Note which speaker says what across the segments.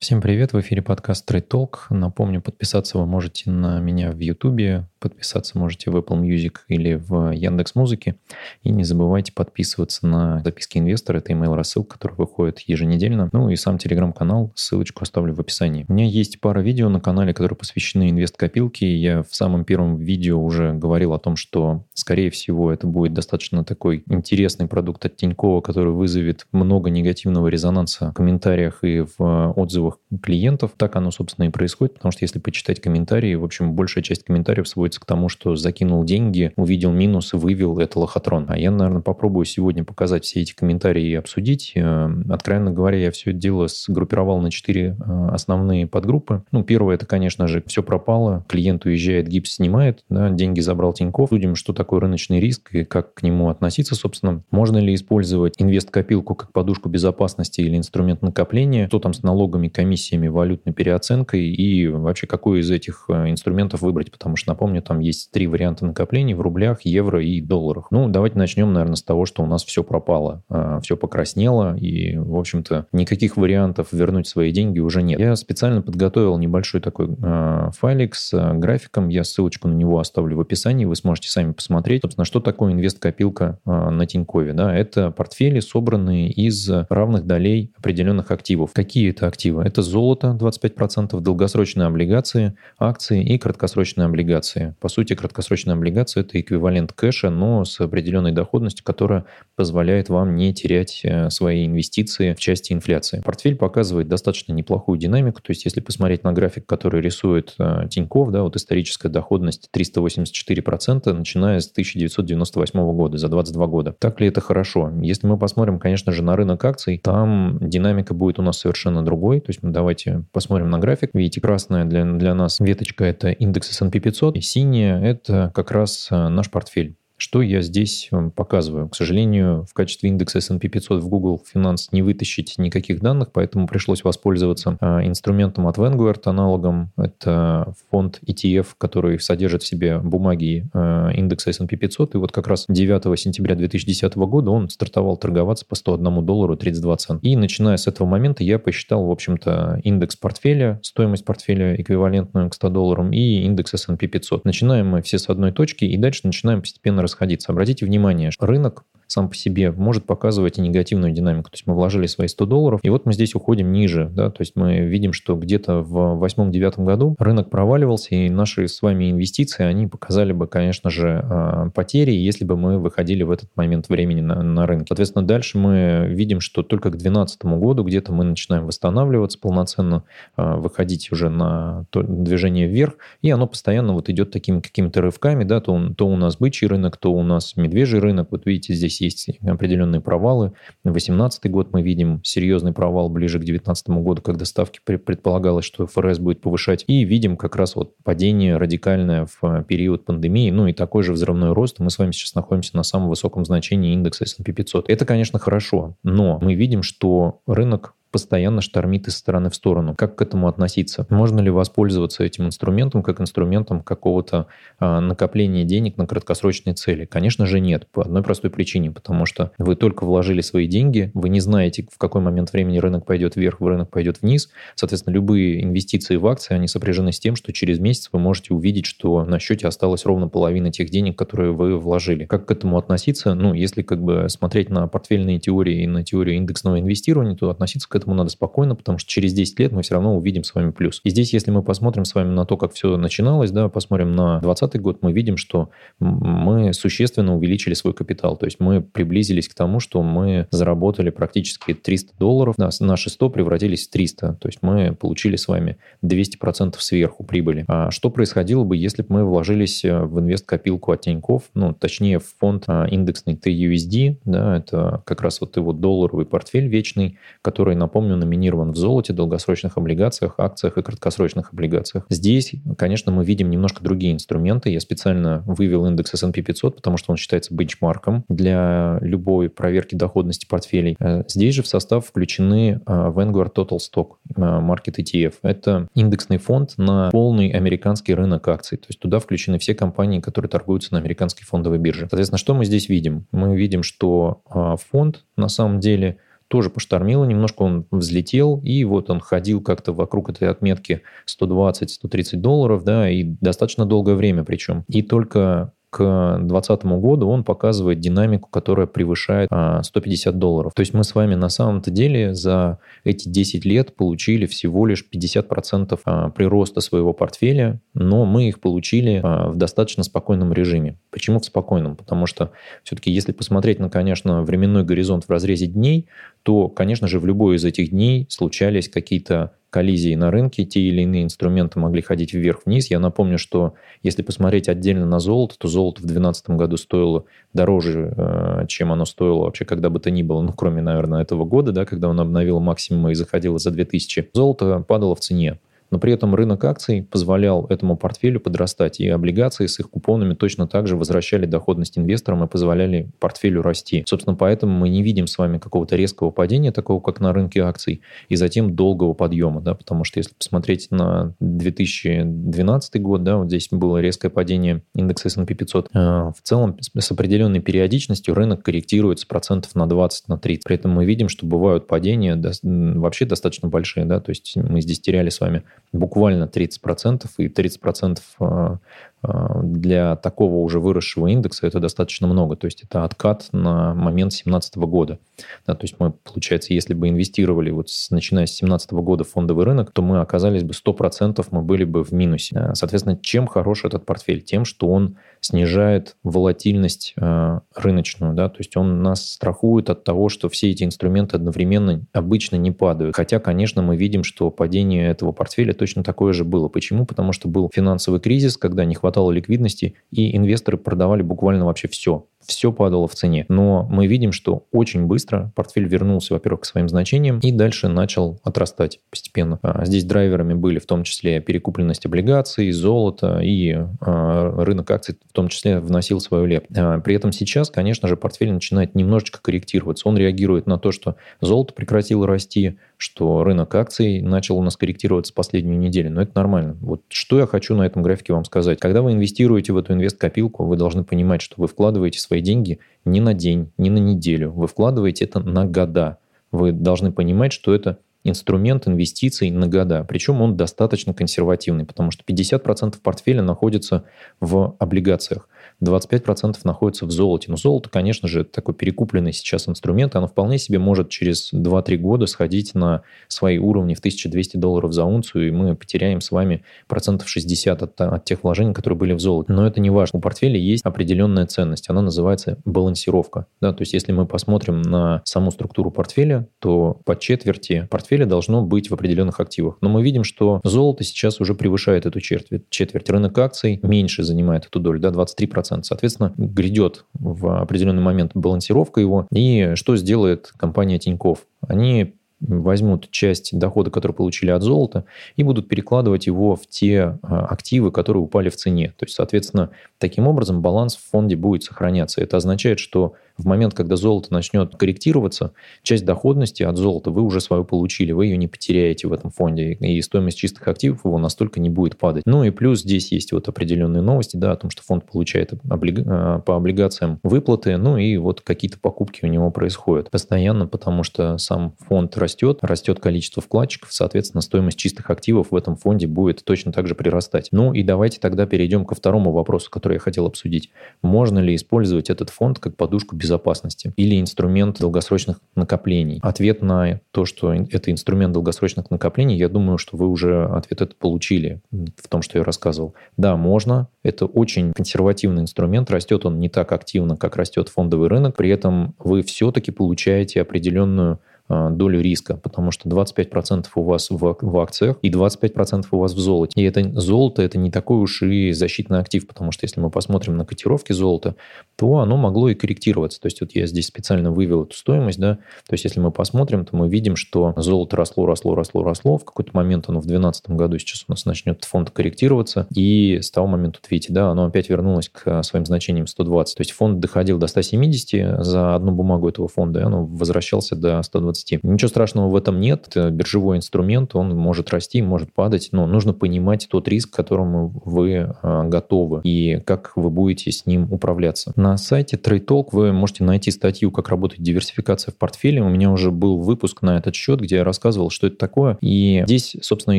Speaker 1: Всем привет, в эфире подкаст Trade Talk. Напомню, подписаться вы можете на меня в YouTube, подписаться можете в Apple Music или в Яндекс Музыке. И не забывайте подписываться на записки инвестора, это email рассылка, который выходит еженедельно. Ну и сам телеграм-канал, ссылочку оставлю в описании. У меня есть пара видео на канале, которые посвящены инвест-копилке. Я в самом первом видео уже говорил о том, что, скорее всего, это будет достаточно такой интересный продукт от Тинькова, который вызовет много негативного резонанса в комментариях и в отзывах новых клиентов. Так оно, собственно, и происходит, потому что если почитать комментарии, в общем, большая часть комментариев сводится к тому, что закинул деньги, увидел минус вывел, это лохотрон. А я, наверное, попробую сегодня показать все эти комментарии и обсудить. Э, откровенно говоря, я все это дело сгруппировал на четыре э, основные подгруппы. Ну, первое, это, конечно же, все пропало, клиент уезжает, гипс снимает, да, деньги забрал Тиньков. Судим, что такое рыночный риск и как к нему относиться, собственно. Можно ли использовать инвест-копилку как подушку безопасности или инструмент накопления? Что там с налогами, комиссиями, валютной переоценкой и вообще какой из этих э, инструментов выбрать, потому что, напомню, там есть три варианта накоплений в рублях, евро и долларах. Ну, давайте начнем, наверное, с того, что у нас все пропало, э, все покраснело, и, в общем-то, никаких вариантов вернуть свои деньги уже нет. Я специально подготовил небольшой такой э, файлик с графиком, я ссылочку на него оставлю в описании, вы сможете сами посмотреть, собственно, что такое инвест-копилка на Тинькове. Да? Это портфели, собранные из равных долей определенных активов. Какие это активы? Это золото 25%, долгосрочные облигации, акции и краткосрочные облигации. По сути, краткосрочная облигация – это эквивалент кэша, но с определенной доходностью, которая позволяет вам не терять э, свои инвестиции в части инфляции. Портфель показывает достаточно неплохую динамику, то есть если посмотреть на график, который рисует э, Тиньков, да, вот историческая доходность 384%, начиная с 1998 года, за 22 года. Так ли это хорошо? Если мы посмотрим, конечно же, на рынок акций, там динамика будет у нас совершенно другой, то есть есть давайте посмотрим на график. Видите, красная для, для нас веточка – это индекс S&P 500, и синяя – это как раз э, наш портфель. Что я здесь показываю? К сожалению, в качестве индекса S&P 500 в Google Finance не вытащить никаких данных, поэтому пришлось воспользоваться а, инструментом от Vanguard, аналогом. Это фонд ETF, который содержит в себе бумаги а, индекса S&P 500. И вот как раз 9 сентября 2010 года он стартовал торговаться по 101 доллару 32 цента. И начиная с этого момента я посчитал, в общем-то, индекс портфеля, стоимость портфеля эквивалентную к 100 долларам и индекс S&P 500. Начинаем мы все с одной точки и дальше начинаем постепенно расходиться. Обратите внимание, рынок сам по себе может показывать и негативную динамику. То есть мы вложили свои 100 долларов, и вот мы здесь уходим ниже. Да? То есть мы видим, что где-то в 2008-2009 году рынок проваливался, и наши с вами инвестиции, они показали бы, конечно же, а, потери, если бы мы выходили в этот момент времени на, на рынке. Соответственно, дальше мы видим, что только к 2012 году где-то мы начинаем восстанавливаться полноценно, а, выходить уже на движение вверх, и оно постоянно вот идет такими какими-то рывками, да, то, то у нас бычий рынок, то у нас медвежий рынок. Вот видите, здесь здесь есть определенные провалы. 2018 год мы видим серьезный провал ближе к 2019 году, когда ставки предполагалось, что ФРС будет повышать. И видим как раз вот падение радикальное в э, период пандемии, ну и такой же взрывной рост. Мы с вами сейчас находимся на самом высоком значении индекса S&P 500. Это, конечно, хорошо, но мы видим, что рынок постоянно штормит из стороны в сторону. Как к этому относиться? Можно ли воспользоваться этим инструментом как инструментом какого-то а, накопления денег на краткосрочные цели? Конечно же нет, по одной простой причине, потому что вы только вложили свои деньги, вы не знаете, в какой момент времени рынок пойдет вверх, рынок пойдет вниз. Соответственно, любые инвестиции в акции, они сопряжены с тем, что через месяц вы можете увидеть, что на счете осталось ровно половина тех денег, которые вы вложили. Как к этому относиться? Ну, если как бы смотреть на портфельные теории и на теорию индексного инвестирования, то относиться к этому надо спокойно, потому что через 10 лет мы все равно увидим с вами плюс. И здесь, если мы посмотрим с вами на то, как все начиналось, да, посмотрим на 2020 год, мы видим, что мы существенно увеличили свой капитал. То есть мы приблизились к тому, что мы заработали практически 300 долларов, да, наши 100 превратились в 300. То есть мы получили с вами 200% сверху прибыли. А что происходило бы, если бы мы вложились э, в инвест-копилку от Тинькофф, ну, точнее, в фонд а, индексный TUSD, да, это как раз вот его долларовый портфель вечный, который, напомню, номинирован в золоте, долгосрочных облигациях, акциях и краткосрочных облигациях. Здесь, конечно, мы видим немножко другие инструменты. Я специально вывел индекс S&P 500, потому что он считается бенчмарком для любой проверки доходности портфелей. Э, здесь же в состав включены э, Vanguard Total Stock э, Market ETF. Это индексный фонд на полный американский рынок акций. То есть туда включены все компании, которые торгуются на американской фондовой бирже. Соответственно, что мы здесь видим? Мы видим, что фонд на самом деле тоже поштормило, немножко он взлетел, и вот он ходил как-то вокруг этой отметки 120-130 долларов, да, и достаточно долгое время причем. И только к 2020 году он показывает динамику, которая превышает 150 а, долларов. То есть мы с вами на самом-то деле за эти 10 лет получили всего лишь 50% а, прироста своего портфеля, но мы их получили а, в достаточно спокойном режиме. Почему в спокойном? Потому что все-таки если посмотреть на, конечно, временной горизонт в разрезе дней, то, конечно же, в любой из этих дней случались какие-то коллизии на рынке, те или иные инструменты могли ходить вверх-вниз. Я напомню, что если посмотреть отдельно на золото, то золото в 2012 году стоило дороже, э, чем оно стоило вообще когда бы то ни было, ну, кроме, наверное, этого года, да, когда он обновил максимум и заходило за 2000. Золото падало в цене но при этом рынок акций позволял этому портфелю подрастать, и облигации с их купонами точно так же возвращали доходность инвесторам и позволяли портфелю расти. Собственно, поэтому мы не видим с вами какого-то резкого падения, такого как на рынке акций, и затем долгого подъема, да, потому что если посмотреть на 2012 год, да, вот здесь было резкое падение индекса S&P 500, э, в целом с определенной периодичностью рынок корректируется процентов на 20, на 30. При этом мы видим, что бывают падения вообще достаточно большие, да, то есть мы здесь теряли с вами буквально 30%, и 30% а, для такого уже выросшего индекса это достаточно много. То есть это откат на момент 2017 года. Да, то есть мы, получается, если бы инвестировали вот с, начиная с 2017 года в фондовый рынок, то мы оказались бы 100% мы были бы в минусе. Соответственно, чем хорош этот портфель? Тем, что он снижает волатильность э, рыночную. Да? То есть он нас страхует от того, что все эти инструменты одновременно обычно не падают. Хотя, конечно, мы видим, что падение этого портфеля точно такое же было. Почему? Потому что был финансовый кризис, когда не хватало хватало ликвидности, и инвесторы продавали буквально вообще все все падало в цене. Но мы видим, что очень быстро портфель вернулся, во-первых, к своим значениям и дальше начал отрастать постепенно. А здесь драйверами были в том числе перекупленность облигаций, золото и а, рынок акций в том числе вносил свою лепту. А, при этом сейчас, конечно же, портфель начинает немножечко корректироваться. Он реагирует на то, что золото прекратило расти, что рынок акций начал у нас корректироваться последнюю неделю. Но это нормально. Вот что я хочу на этом графике вам сказать. Когда вы инвестируете в эту инвест-копилку, вы должны понимать, что вы вкладываете свои деньги не на день, не на неделю. Вы вкладываете это на года. Вы должны понимать, что это инструмент инвестиций на года. Причем он достаточно консервативный, потому что 50% портфеля находится в облигациях. 25% находится в золоте. Но золото, конечно же, такой перекупленный сейчас инструмент, оно вполне себе может через 2-3 года сходить на свои уровни в 1200 долларов за унцию, и мы потеряем с вами процентов 60 от, от тех вложений, которые были в золоте. Но это не важно. У портфеля есть определенная ценность, она называется балансировка. Да? То есть если мы посмотрим на саму структуру портфеля, то по четверти портфеля должно быть в определенных активах. Но мы видим, что золото сейчас уже превышает эту четверть. четверть. Рынок акций меньше занимает эту долю, да, 23%. Соответственно, грядет в определенный момент балансировка его. И что сделает компания Тиньков? Они возьмут часть дохода, который получили от золота, и будут перекладывать его в те а, активы, которые упали в цене. То есть, соответственно, таким образом баланс в фонде будет сохраняться. Это означает, что в момент, когда золото начнет корректироваться, часть доходности от золота вы уже свою получили, вы ее не потеряете в этом фонде, и стоимость чистых активов его настолько не будет падать. Ну и плюс здесь есть вот определенные новости, да, о том, что фонд получает облиг... А, по облигациям выплаты, ну и вот какие-то покупки у него происходят постоянно, потому что сам фонд растет, растет количество вкладчиков, соответственно, стоимость чистых активов в этом фонде будет точно так же прирастать. Ну и давайте тогда перейдем ко второму вопросу, который я хотел обсудить. Можно ли использовать этот фонд как подушку безопасности или инструмент долгосрочных накоплений? Ответ на то, что это инструмент долгосрочных накоплений, я думаю, что вы уже ответ это получили в том, что я рассказывал. Да, можно. Это очень консервативный инструмент. Растет он не так активно, как растет фондовый рынок. При этом вы все-таки получаете определенную долю риска, потому что 25% у вас в, в акциях и 25% у вас в золоте. И это золото это не такой уж и защитный актив, потому что если мы посмотрим на котировки золота, то оно могло и корректироваться. То есть вот я здесь специально вывел эту стоимость, да, то есть если мы посмотрим, то мы видим, что золото росло, росло, росло, росло, в какой-то момент оно в 2012 году сейчас у нас начнет фонд корректироваться, и с того момента, вот видите, да, оно опять вернулось к своим значениям 120. То есть фонд доходил до 170 за одну бумагу этого фонда, и оно возвращался до 120 20. Ничего страшного в этом нет. Это биржевой инструмент, он может расти, может падать, но нужно понимать тот риск, к которому вы готовы и как вы будете с ним управляться. На сайте Trade Talk вы можете найти статью, как работает диверсификация в портфеле. У меня уже был выпуск на этот счет, где я рассказывал, что это такое. И здесь, собственно,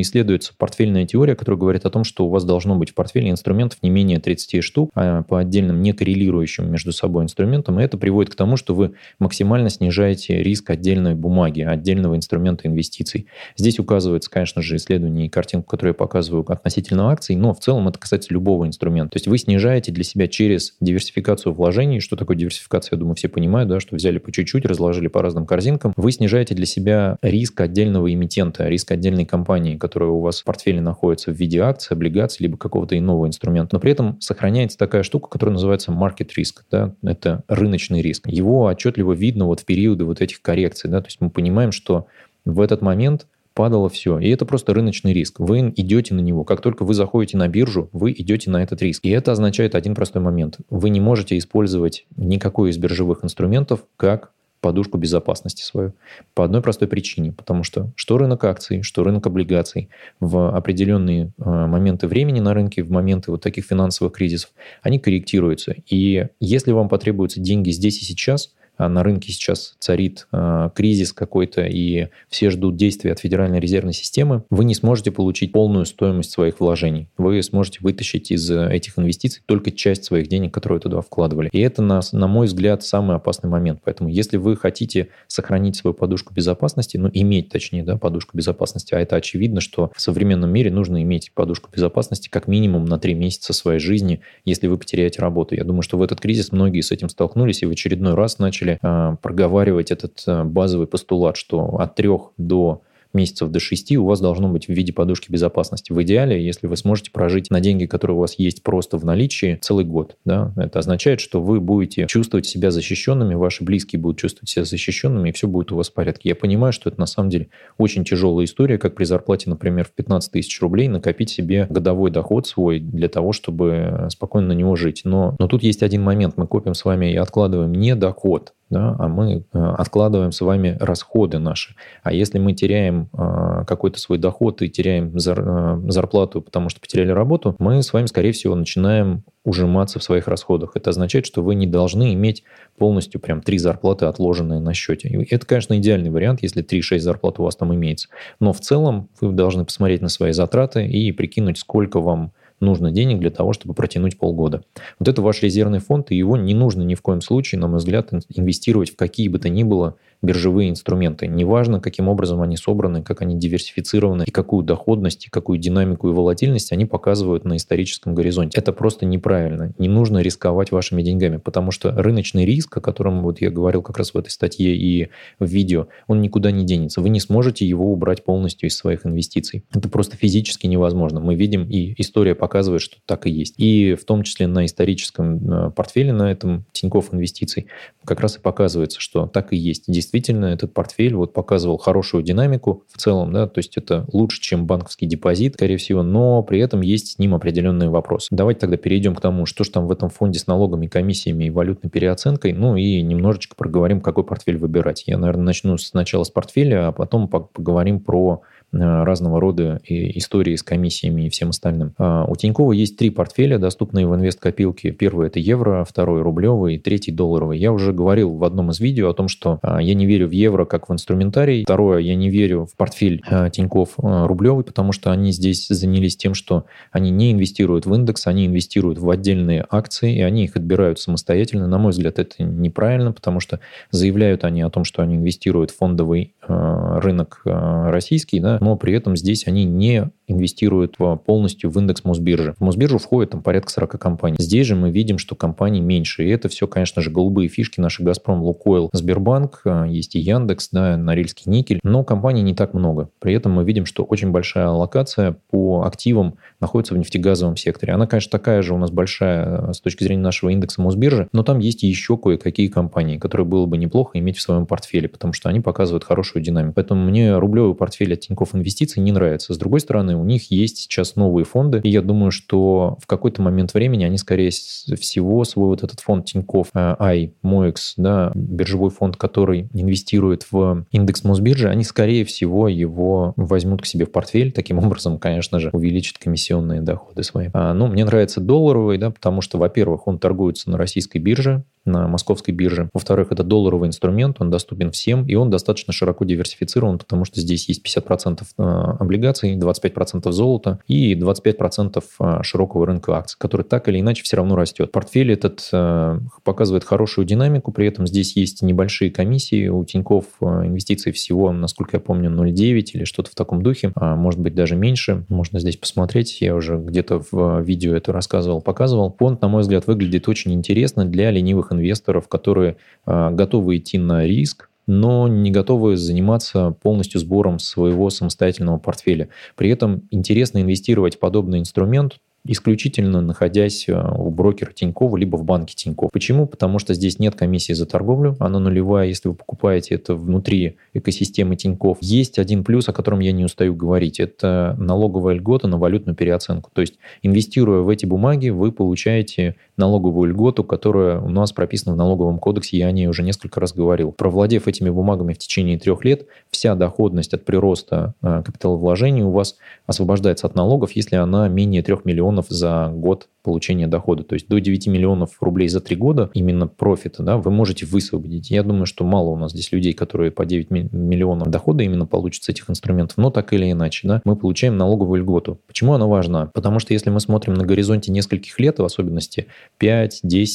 Speaker 1: исследуется портфельная теория, которая говорит о том, что у вас должно быть в портфеле инструментов не менее 30 штук, а по отдельным не коррелирующим между собой инструментам. И это приводит к тому, что вы максимально снижаете риск отдельной бумаги, отдельного инструмента инвестиций. Здесь указывается, конечно же, исследование и картинку, которую я показываю относительно акций, но в целом это касается любого инструмента. То есть вы снижаете для себя через диверсификацию вложений, что такое диверсификация, я думаю, все понимают, да, что взяли по чуть-чуть, разложили по разным корзинкам, вы снижаете для себя риск отдельного эмитента, риск отдельной компании, которая у вас в портфеле находится в виде акций, облигаций, либо какого-то иного инструмента. Но при этом сохраняется такая штука, которая называется market risk. Да? Это рыночный риск. Его отчетливо видно вот в периоды вот этих коррекций. Да? То есть мы понимаем, что в этот момент падало все. И это просто рыночный риск. Вы идете на него. Как только вы заходите на биржу, вы идете на этот риск. И это означает один простой момент. Вы не можете использовать никакой из биржевых инструментов как подушку безопасности свою. По одной простой причине. Потому что что рынок акций, что рынок облигаций в определенные э, моменты времени на рынке, в моменты вот таких финансовых кризисов, они корректируются. И если вам потребуются деньги здесь и сейчас – на рынке сейчас царит э, кризис какой-то, и все ждут действий от Федеральной резервной системы, вы не сможете получить полную стоимость своих вложений. Вы сможете вытащить из этих инвестиций только часть своих денег, которые туда вкладывали. И это, на, на мой взгляд, самый опасный момент. Поэтому если вы хотите сохранить свою подушку безопасности, ну, иметь, точнее, да, подушку безопасности, а это очевидно, что в современном мире нужно иметь подушку безопасности как минимум на 3 месяца своей жизни, если вы потеряете работу. Я думаю, что в этот кризис многие с этим столкнулись и в очередной раз начали начали э, проговаривать этот э, базовый постулат, что от трех до месяцев до 6 у вас должно быть в виде подушки безопасности. В идеале, если вы сможете прожить на деньги, которые у вас есть просто в наличии, целый год. Да? Это означает, что вы будете чувствовать себя защищенными, ваши близкие будут чувствовать себя защищенными, и все будет у вас в порядке. Я понимаю, что это на самом деле очень тяжелая история, как при зарплате, например, в 15 тысяч рублей накопить себе годовой доход свой для того, чтобы спокойно на него жить. Но, но тут есть один момент. Мы копим с вами и откладываем не доход, да, а мы э, откладываем с вами расходы наши. А если мы теряем э, какой-то свой доход и теряем э, зарплату, потому что потеряли работу, мы с вами, скорее всего, начинаем ужиматься в своих расходах. Это означает, что вы не должны иметь полностью прям три зарплаты отложенные на счете. И это, конечно, идеальный вариант, если 3-6 зарплат у вас там имеется. Но в целом вы должны посмотреть на свои затраты и прикинуть, сколько вам нужно денег для того, чтобы протянуть полгода. Вот это ваш резервный фонд, и его не нужно ни в коем случае, на мой взгляд, инвестировать в какие бы то ни было биржевые инструменты. Неважно, каким образом они собраны, как они диверсифицированы, и какую доходность, и какую динамику и волатильность они показывают на историческом горизонте. Это просто неправильно. Не нужно рисковать вашими деньгами, потому что рыночный риск, о котором вот я говорил как раз в этой статье и в видео, он никуда не денется. Вы не сможете его убрать полностью из своих инвестиций. Это просто физически невозможно. Мы видим, и история показывает, что так и есть. И в том числе на историческом э, портфеле, на этом Тинькофф инвестиций, как раз и показывается, что так и есть действительно этот портфель вот показывал хорошую динамику в целом, да, то есть это лучше, чем банковский депозит, скорее всего, но при этом есть с ним определенные вопросы. Давайте тогда перейдем к тому, что же там в этом фонде с налогами, комиссиями и валютной переоценкой, ну и немножечко проговорим, какой портфель выбирать. Я, наверное, начну сначала с портфеля, а потом поговорим про Э, разного рода истории с комиссиями и всем остальным. А, у Тинькова есть три портфеля, доступные в инвест-копилке. Первый – это евро, второй – рублевый, третий – долларовый. Я уже говорил в одном из видео о том, что а, я не верю в евро как в инструментарий. Второе – я не верю в портфель а, Тиньков рублевый, потому что они здесь занялись тем, что они не инвестируют в индекс, они инвестируют в отдельные акции, и они их отбирают самостоятельно. На мой взгляд, это неправильно, потому что заявляют они о том, что они инвестируют в фондовый рынок российский, да, но при этом здесь они не инвестируют полностью в индекс Мосбиржи. В Мосбиржу входит там порядка 40 компаний. Здесь же мы видим, что компаний меньше. И это все, конечно же, голубые фишки наши Газпром, Лукойл, Сбербанк, а, есть и Яндекс, да, Норильский никель. Но компаний не так много. При этом мы видим, что очень большая аллокация по активам находится в нефтегазовом секторе. Она, конечно, такая же у нас большая а, с точки зрения нашего индекса Мосбиржи, но там есть еще кое-какие компании, которые было бы неплохо иметь в своем портфеле, потому что они показывают хорошую динамику. Поэтому мне рублевый портфель от Тинькофф Инвестиций не нравится. С другой стороны, у них есть сейчас новые фонды, и я думаю, что в какой-то момент времени они, скорее всего, свой вот этот фонд Тинькофф, I, MOEX, да, биржевой фонд, который инвестирует в индекс Мосбиржи, они, скорее всего, его возьмут к себе в портфель. Таким образом, конечно же, увеличат комиссионные доходы свои. А, ну, мне нравится долларовый, да, потому что, во-первых, он торгуется на российской бирже, на московской бирже. Во-вторых, это долларовый инструмент, он доступен всем, и он достаточно широко диверсифицирован, потому что здесь есть 50% э, облигаций, 25% золота и 25% э, широкого рынка акций, который так или иначе все равно растет. Портфель этот э, показывает хорошую динамику, при этом здесь есть небольшие комиссии, у Тиньков инвестиций всего, насколько я помню, 0,9 или что-то в таком духе, а может быть даже меньше, можно здесь посмотреть, я уже где-то в видео это рассказывал, показывал. Фонд, на мой взгляд, выглядит очень интересно для ленивых инвесторов, которые э, готовы идти на риск, но не готовы заниматься полностью сбором своего самостоятельного портфеля. При этом интересно инвестировать в подобный инструмент исключительно находясь э, у брокера Тинькова либо в банке Тиньков. Почему? Потому что здесь нет комиссии за торговлю, она нулевая, если вы покупаете это внутри экосистемы Тиньков. Есть один плюс, о котором я не устаю говорить, это налоговая льгота на валютную переоценку. То есть, инвестируя в эти бумаги, вы получаете налоговую льготу, которая у нас прописана в налоговом кодексе, я о ней уже несколько раз говорил. Провладев этими бумагами в течение трех лет, вся доходность от прироста э, капиталовложений у вас освобождается от налогов, если она менее 3 миллионов миллионов за год получения дохода. То есть до 9 миллионов рублей за 3 года именно профита да, вы можете высвободить. Я думаю, что мало у нас здесь людей, которые по 9 миллионов дохода именно получат с этих инструментов. Но так или иначе, да, мы получаем налоговую льготу. Почему она важна? Потому что если мы смотрим на горизонте нескольких лет, в особенности 5-10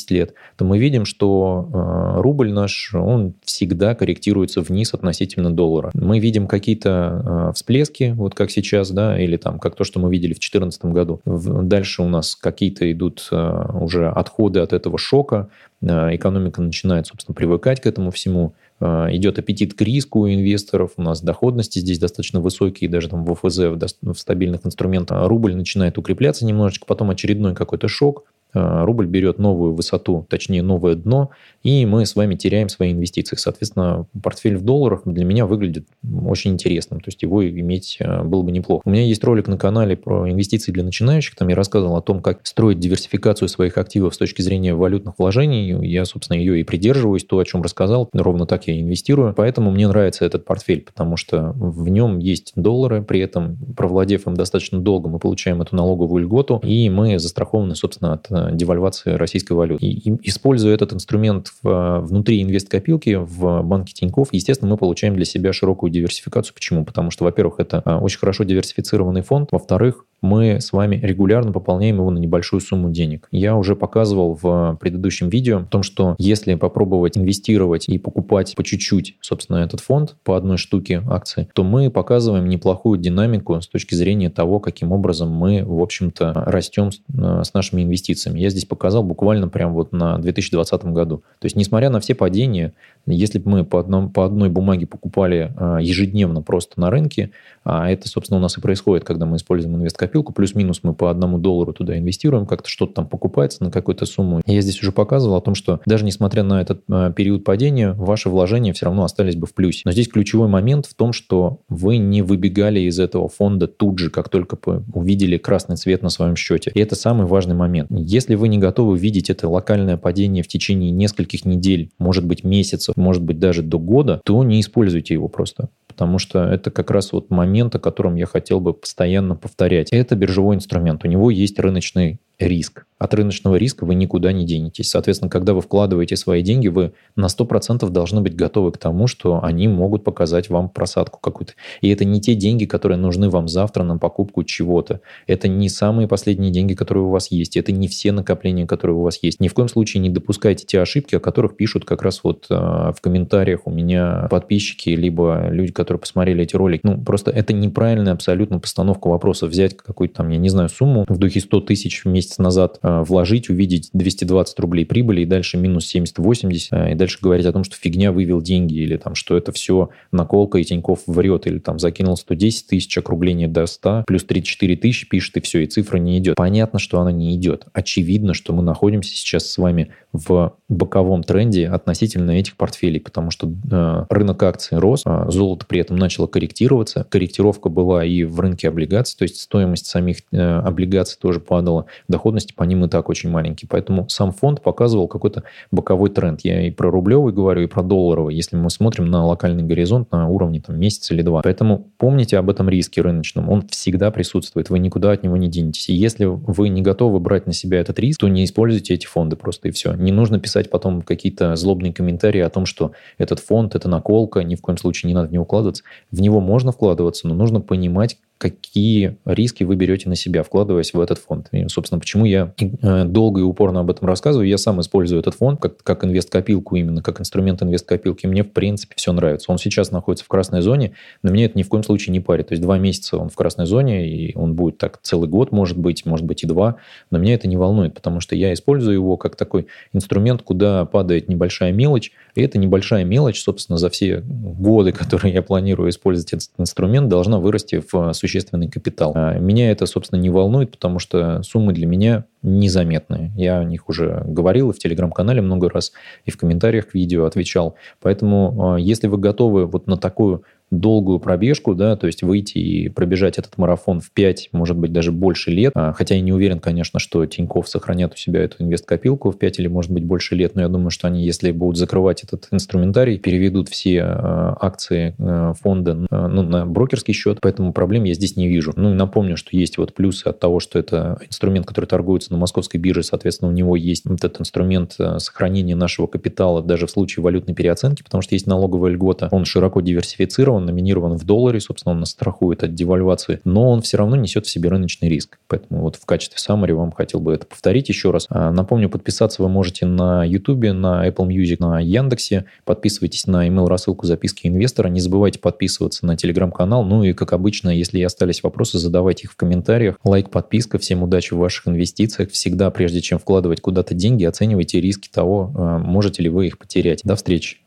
Speaker 1: лет, то мы видим, что э, рубль наш, он всегда корректируется вниз относительно доллара. Мы видим какие-то э, всплески, вот как сейчас, да, или там как то, что мы видели в 2014 году. Дальше у нас какие какие-то идут э, уже отходы от этого шока, э, экономика начинает, собственно, привыкать к этому всему, э, идет аппетит к риску у инвесторов, у нас доходности здесь достаточно высокие, даже там в ОФЗ, в, стабильных инструментах, рубль начинает укрепляться немножечко, потом очередной какой-то шок, рубль берет новую высоту, точнее новое дно, и мы с вами теряем свои инвестиции. Соответственно, портфель в долларах для меня выглядит очень интересным, то есть его иметь э, было бы неплохо. У меня есть ролик на канале про инвестиции для начинающих, там я рассказывал о том, как строить диверсификацию своих активов с точки зрения валютных вложений. Я, собственно, ее и придерживаюсь, то, о чем рассказал, ровно так я инвестирую. Поэтому мне нравится этот портфель, потому что в нем есть доллары, при этом, провладев им достаточно долго, мы получаем эту налоговую льготу, и мы застрахованы, собственно, от э, девальвации российской валюты. И, используя этот инструмент в, внутри инвест-копилки в банке Тиньков, естественно, мы получаем для себя широкую диверсификацию. Почему? Потому что, во-первых, это а, очень хорошо диверсифицированный фонд. Во-вторых, мы с вами регулярно пополняем его на небольшую сумму денег. Я уже показывал в предыдущем видео о том, что если попробовать инвестировать и покупать по чуть-чуть, собственно, этот фонд по одной штуке акций, то мы показываем неплохую динамику с точки зрения того, каким образом мы, в общем-то, растем с э, нашими инвестициями. Я здесь показал буквально прям вот на 2020 году. То есть, несмотря на все падения, если бы мы по, одном, по одной бумаге покупали э, ежедневно просто на рынке, а это, собственно, у нас и происходит, когда мы используем инвесткопилку, плюс-минус мы по одному доллару туда инвестируем, как-то что-то там покупается на какую-то сумму. Я здесь уже показывал о том, что даже несмотря на этот э, период падения, ваши вложения все равно остались бы в плюсе. Но здесь ключевой момент в том, что вы не выбегали из этого фонда тут же, как только увидели красный цвет на своем счете. И это самый важный момент. Если вы не готовы видеть это локальное падение в течение нескольких недель, может быть месяцев, может быть даже до года, то не используйте его просто. Потому что это как раз вот момент, о котором я хотел бы постоянно повторять. Это биржевой инструмент. У него есть рыночный риск. От рыночного риска вы никуда не денетесь. Соответственно, когда вы вкладываете свои деньги, вы на 100% должны быть готовы к тому, что они могут показать вам просадку какую-то. И это не те деньги, которые нужны вам завтра на покупку чего-то. Это не самые последние деньги, которые у вас есть. Это не все накопления, которые у вас есть. Ни в коем случае не допускайте те ошибки, о которых пишут как раз вот э, в комментариях у меня подписчики, либо люди, которые посмотрели эти ролики. Ну, просто это неправильная абсолютно постановка вопроса. Взять какую-то там, я не знаю, сумму в духе 100 тысяч месяц назад вложить, увидеть 220 рублей прибыли и дальше минус 70-80, э, и дальше говорить о том, что фигня вывел деньги, или там, что это все наколка и Тиньков врет, или там закинул 110 тысяч, округление до 100, плюс 34 тысячи пишет, и все, и цифра не идет. Понятно, что она не идет. Очевидно, что мы находимся сейчас с вами в боковом тренде относительно этих портфелей, потому что э, рынок акций рос, а золото при этом начало корректироваться. Корректировка была и в рынке облигаций, то есть стоимость самих э, облигаций тоже падала доходности по ним и так очень маленький. Поэтому сам фонд показывал какой-то боковой тренд. Я и про рублевый говорю, и про долларовый, если мы смотрим на локальный горизонт на уровне там, месяца или два. Поэтому помните об этом риске рыночном. Он всегда присутствует, вы никуда от него не денетесь. И если вы не готовы брать на себя этот риск, то не используйте эти фонды просто и все. Не нужно писать потом какие-то злобные комментарии о том, что этот фонд – это наколка, ни в коем случае не надо в него вкладываться. В него можно вкладываться, но нужно понимать, какие риски вы берете на себя, вкладываясь в этот фонд. И, собственно, почему я э, долго и упорно об этом рассказываю. Я сам использую этот фонд как, как инвест-копилку именно, как инструмент инвест-копилки. Мне, в принципе, все нравится. Он сейчас находится в красной зоне, но мне это ни в коем случае не парит. То есть два месяца он в красной зоне, и он будет так целый год, может быть, может быть и два, но меня это не волнует, потому что я использую его как такой инструмент, куда падает небольшая мелочь, и эта небольшая мелочь, собственно, за все годы, которые я планирую использовать этот инструмент, должна вырасти в существенный капитал. А меня это, собственно, не волнует, потому что суммы для меня незаметные. Я о них уже говорил и в телеграм-канале много раз, и в комментариях к видео отвечал. Поэтому, а, если вы готовы вот на такую долгую пробежку, да, то есть выйти и пробежать этот марафон в 5, может быть, даже больше лет. А, хотя я не уверен, конечно, что Тиньков сохранят у себя эту инвест-копилку в 5 или, может быть, больше лет, но я думаю, что они, если будут закрывать этот инструментарий, переведут все а, акции а, фонда ну, на брокерский счет, поэтому проблем я здесь не вижу. Ну, и напомню, что есть вот плюсы от того, что это инструмент, который торгуется на московской бирже, соответственно, у него есть этот инструмент сохранения нашего капитала даже в случае валютной переоценки, потому что есть налоговая льгота, он широко диверсифицирован, номинирован в долларе, собственно, он нас страхует от девальвации, но он все равно несет в себе рыночный риск. Поэтому вот в качестве summary вам хотел бы это повторить еще раз. А, напомню, подписаться вы можете на YouTube, на Apple Music, на Яндексе. Подписывайтесь на email рассылку записки инвестора. Не забывайте подписываться на телеграм-канал. Ну и, как обычно, если остались вопросы, задавайте их в комментариях. Лайк, подписка. Всем удачи в ваших инвестициях. Всегда, прежде чем вкладывать куда-то деньги, оценивайте риски того, а, можете ли вы их потерять. До встречи.